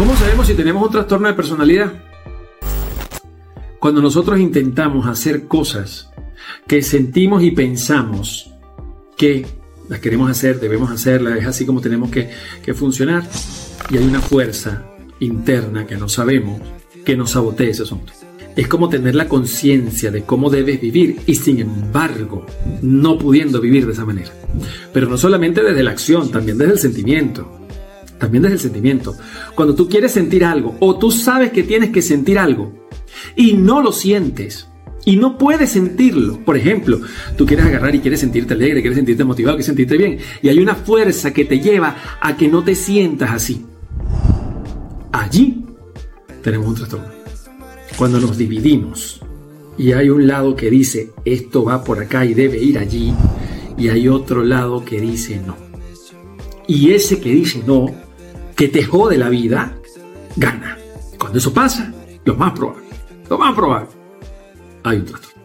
¿Cómo sabemos si tenemos un trastorno de personalidad? Cuando nosotros intentamos hacer cosas que sentimos y pensamos que las queremos hacer, debemos hacerlas, es así como tenemos que, que funcionar, y hay una fuerza interna que no sabemos que nos sabotea ese asunto. Es como tener la conciencia de cómo debes vivir y sin embargo no pudiendo vivir de esa manera. Pero no solamente desde la acción, también desde el sentimiento. También desde el sentimiento. Cuando tú quieres sentir algo o tú sabes que tienes que sentir algo y no lo sientes, y no puedes sentirlo. Por ejemplo, tú quieres agarrar y quieres sentirte alegre, quieres sentirte motivado, quieres sentirte bien. Y hay una fuerza que te lleva a que no te sientas así. Allí tenemos un trastorno. Cuando nos dividimos y hay un lado que dice esto va por acá y debe ir allí, y hay otro lado que dice no. Y ese que dice no, que te jode la vida, gana. Cuando eso pasa, lo más probable, lo más probable, hay un trastorno.